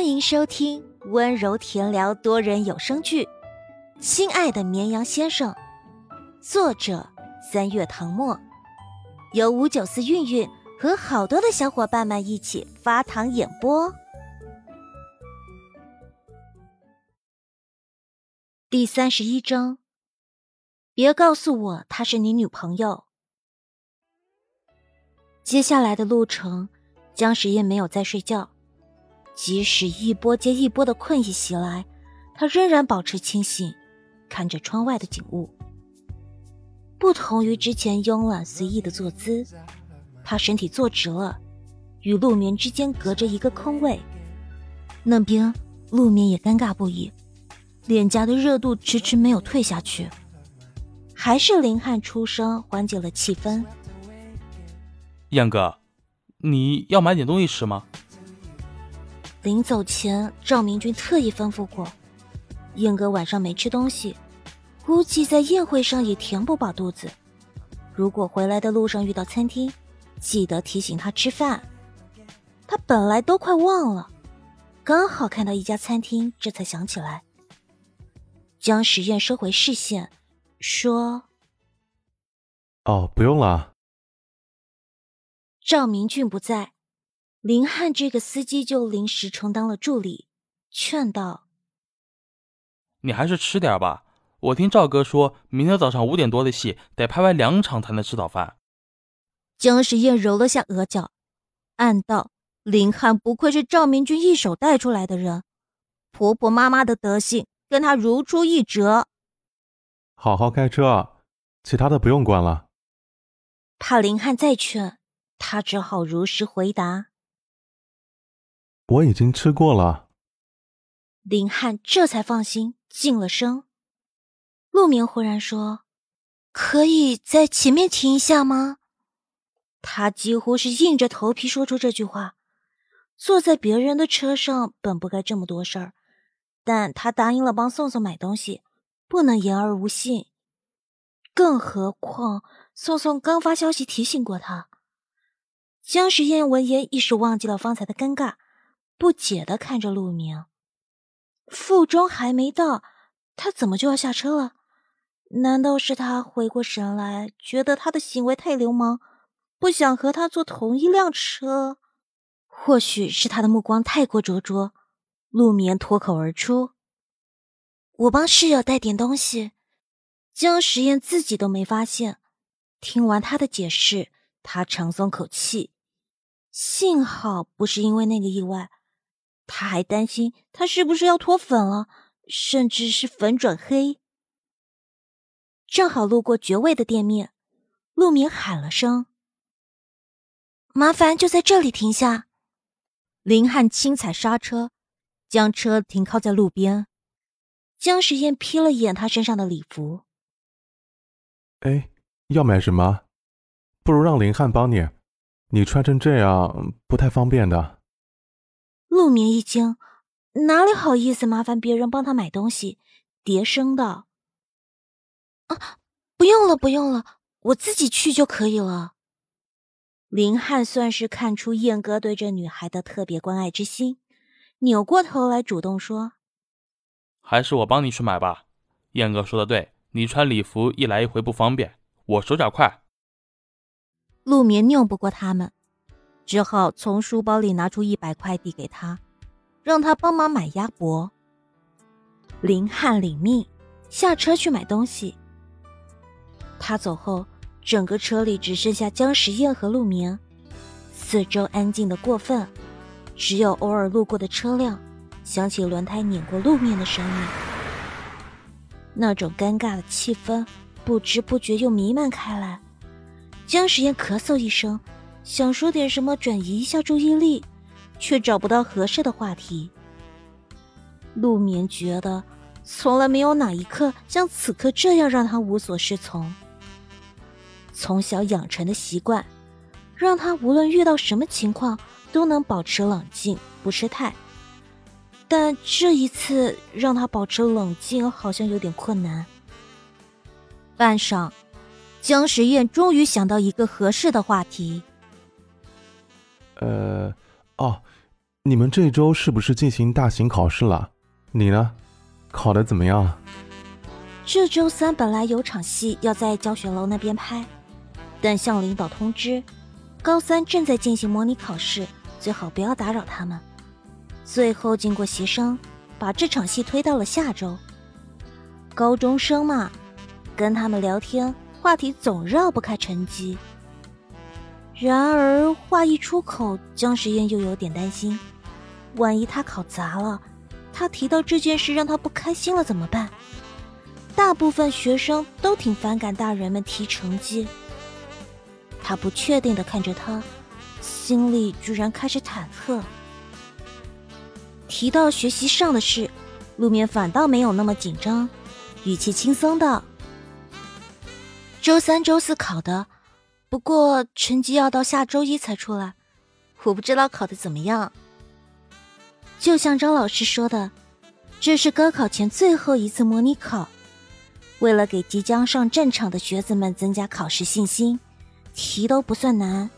欢迎收听温柔甜聊多人有声剧《亲爱的绵羊先生》，作者三月唐末，由五九四韵韵和好多的小伙伴们一起发糖演播。第三十一章，别告诉我她是你女朋友。接下来的路程，江时夜没有再睡觉。即使一波接一波的困意袭来，他仍然保持清醒，看着窗外的景物。不同于之前慵懒随意的坐姿，他身体坐直了，与陆眠之间隔着一个空位。那边陆眠也尴尬不已，脸颊的热度迟迟没有退下去。还是林汉出声缓解了气氛：“燕哥，你要买点东西吃吗？”临走前，赵明君特意吩咐过，燕哥晚上没吃东西，估计在宴会上也填不饱肚子。如果回来的路上遇到餐厅，记得提醒他吃饭。他本来都快忘了，刚好看到一家餐厅，这才想起来。将实验收回视线，说：“哦，不用了。”赵明俊不在。林汉这个司机就临时充当了助理，劝道：“你还是吃点吧。我听赵哥说，明天早上五点多的戏得拍完两场才能吃早饭。”姜时宴揉了下额角，暗道：“林汉不愧是赵明君一手带出来的人，婆婆妈妈的德性跟他如出一辙。”好好开车，其他的不用管了。怕林汉再劝，他只好如实回答。我已经吃过了，林汉这才放心，静了声。陆明忽然说：“可以在前面停一下吗？”他几乎是硬着头皮说出这句话。坐在别人的车上本不该这么多事儿，但他答应了帮宋宋买东西，不能言而无信。更何况宋宋刚发消息提醒过他。江时宴闻言一时忘记了方才的尴尬。不解的看着陆明，腹中还没到，他怎么就要下车了？难道是他回过神来，觉得他的行为太流氓，不想和他坐同一辆车？或许是他的目光太过灼灼，陆明脱口而出：“我帮室友带点东西。”江时宴自己都没发现。听完他的解释，他长松口气，幸好不是因为那个意外。他还担心他是不是要脱粉了，甚至是粉转黑。正好路过绝味的店面，陆明喊了声：“麻烦就在这里停下。”林汉轻踩刹车，将车停靠在路边。江时宴瞥了一眼他身上的礼服，“哎，要买什么？不如让林汉帮你，你穿成这样不太方便的。”陆明一惊，哪里好意思麻烦别人帮他买东西，叠声道：“啊，不用了，不用了，我自己去就可以了。”林汉算是看出燕哥对这女孩的特别关爱之心，扭过头来主动说：“还是我帮你去买吧。燕哥说的对，你穿礼服一来一回不方便，我手脚快。”陆明拗不过他们。只好从书包里拿出一百块递给他，让他帮忙买鸭脖。林汉领命，下车去买东西。他走后，整个车里只剩下江时宴和陆明，四周安静的过分，只有偶尔路过的车辆响起轮胎碾过路面的声音。那种尴尬的气氛不知不觉又弥漫开来。江时宴咳嗽一声。想说点什么转移一下注意力，却找不到合适的话题。陆眠觉得，从来没有哪一刻像此刻这样让他无所适从。从小养成的习惯，让他无论遇到什么情况都能保持冷静，不失态。但这一次让他保持冷静，好像有点困难。半晌，江时宴终于想到一个合适的话题。呃，哦，你们这周是不是进行大型考试了？你呢？考得怎么样？这周三本来有场戏要在教学楼那边拍，但向领导通知，高三正在进行模拟考试，最好不要打扰他们。最后经过协商，把这场戏推到了下周。高中生嘛，跟他们聊天，话题总绕不开成绩。然而话一出口，姜时宴又有点担心，万一他考砸了，他提到这件事让他不开心了怎么办？大部分学生都挺反感大人们提成绩。他不确定的看着他，心里居然开始忐忑。提到学习上的事，陆眠反倒没有那么紧张，语气轻松道：“周三、周四考的，不过成绩要到下周一才出来，我不知道考的怎么样。就像张老师说的，这是高考前最后一次模拟考。”为了给即将上战场的学子们增加考试信心，题都不算难，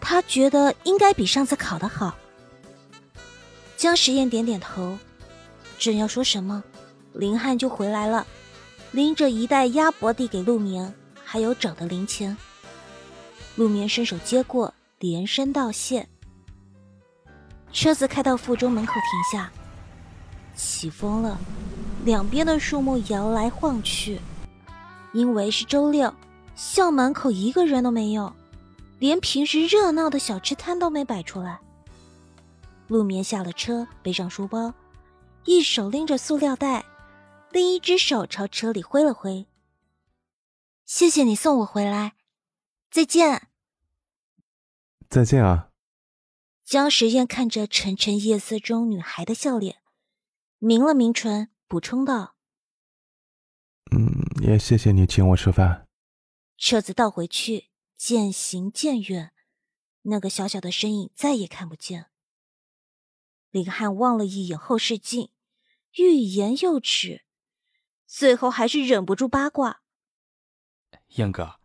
他觉得应该比上次考得好。江实验点点头，正要说什么，林汉就回来了，拎着一袋鸭脖递给陆明，还有找的零钱。陆眠伸手接过，连声道谢。车子开到附中门口停下，起风了。两边的树木摇来晃去，因为是周六，校门口一个人都没有，连平时热闹的小吃摊都没摆出来。陆眠下了车，背上书包，一手拎着塑料袋，另一只手朝车里挥了挥：“谢谢你送我回来，再见。”再见啊。江时宴看着沉沉夜色中女孩的笑脸，抿了抿唇。补充道：“嗯，也谢谢你请我吃饭。”车子倒回去，渐行渐远，那个小小的身影再也看不见。林汉望了一眼后视镜，欲言又止，最后还是忍不住八卦：“燕哥，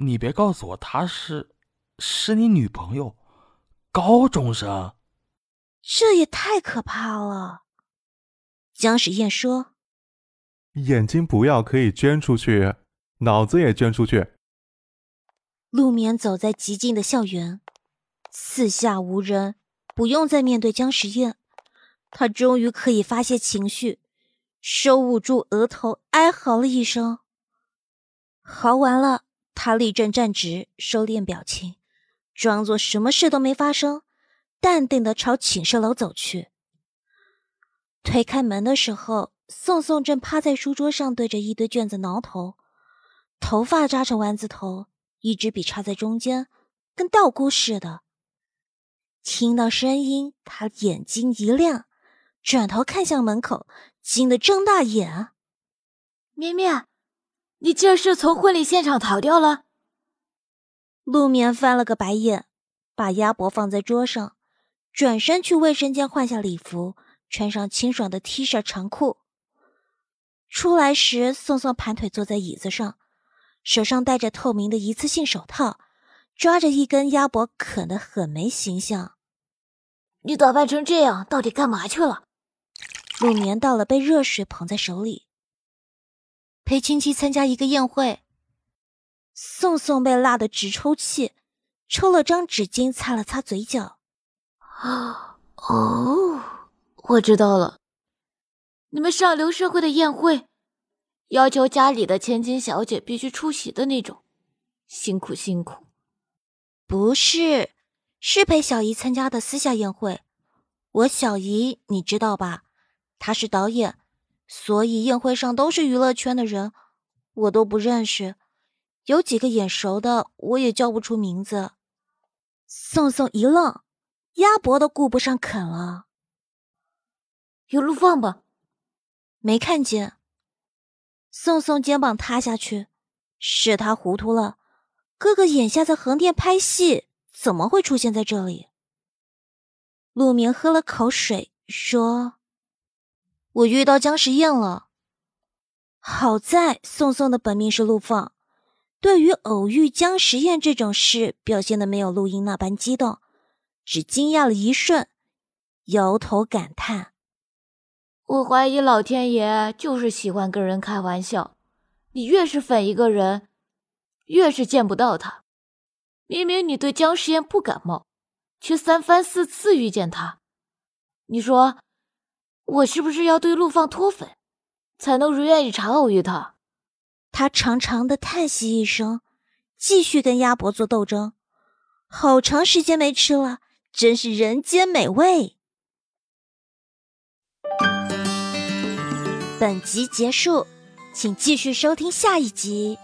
你别告诉我她是，是你女朋友，高中生？这也太可怕了。”江时宴说：“眼睛不要，可以捐出去；脑子也捐出去。”陆眠走在极静的校园，四下无人，不用再面对江时宴，他终于可以发泄情绪，手捂住额头，哀嚎了一声。嚎完了，他立正站直，收敛表情，装作什么事都没发生，淡定的朝寝室楼走去。推开门的时候，宋宋正趴在书桌上对着一堆卷子挠头，头发扎成丸子头，一支笔插在中间，跟道姑似的。听到声音，他眼睛一亮，转头看向门口，惊得睁大眼：“绵绵，你这是从婚礼现场逃掉了？”陆眠翻了个白眼，把鸭脖放在桌上，转身去卫生间换下礼服。穿上清爽的 T 恤长裤，出来时，宋宋盘腿坐在椅子上，手上戴着透明的一次性手套，抓着一根鸭脖啃得很没形象。你打扮成这样，到底干嘛去了？陆眠倒了杯热水，捧在手里，陪亲戚参加一个宴会。宋宋被辣得直抽气，抽了张纸巾擦了擦嘴角。啊哦。我知道了，你们上流社会的宴会，要求家里的千金小姐必须出席的那种，辛苦辛苦。不是，是陪小姨参加的私下宴会。我小姨你知道吧？她是导演，所以宴会上都是娱乐圈的人，我都不认识。有几个眼熟的，我也叫不出名字。宋宋一愣，鸭脖都顾不上啃了。有路放吧？没看见。宋宋肩膀塌下去，是他糊涂了。哥哥眼下在横店拍戏，怎么会出现在这里？陆明喝了口水，说：“我遇到姜时宴了。好在宋宋的本命是陆放，对于偶遇姜时宴这种事，表现的没有录音那般激动，只惊讶了一瞬。”摇头感叹：“我怀疑老天爷就是喜欢跟人开玩笑。你越是粉一个人，越是见不到他。明明你对姜时宴不感冒，却三番四次遇见他。你说，我是不是要对陆放脱粉，才能如愿以偿偶遇他？”他长长的叹息一声，继续跟鸭脖做斗争。好长时间没吃了，真是人间美味。本集结束，请继续收听下一集。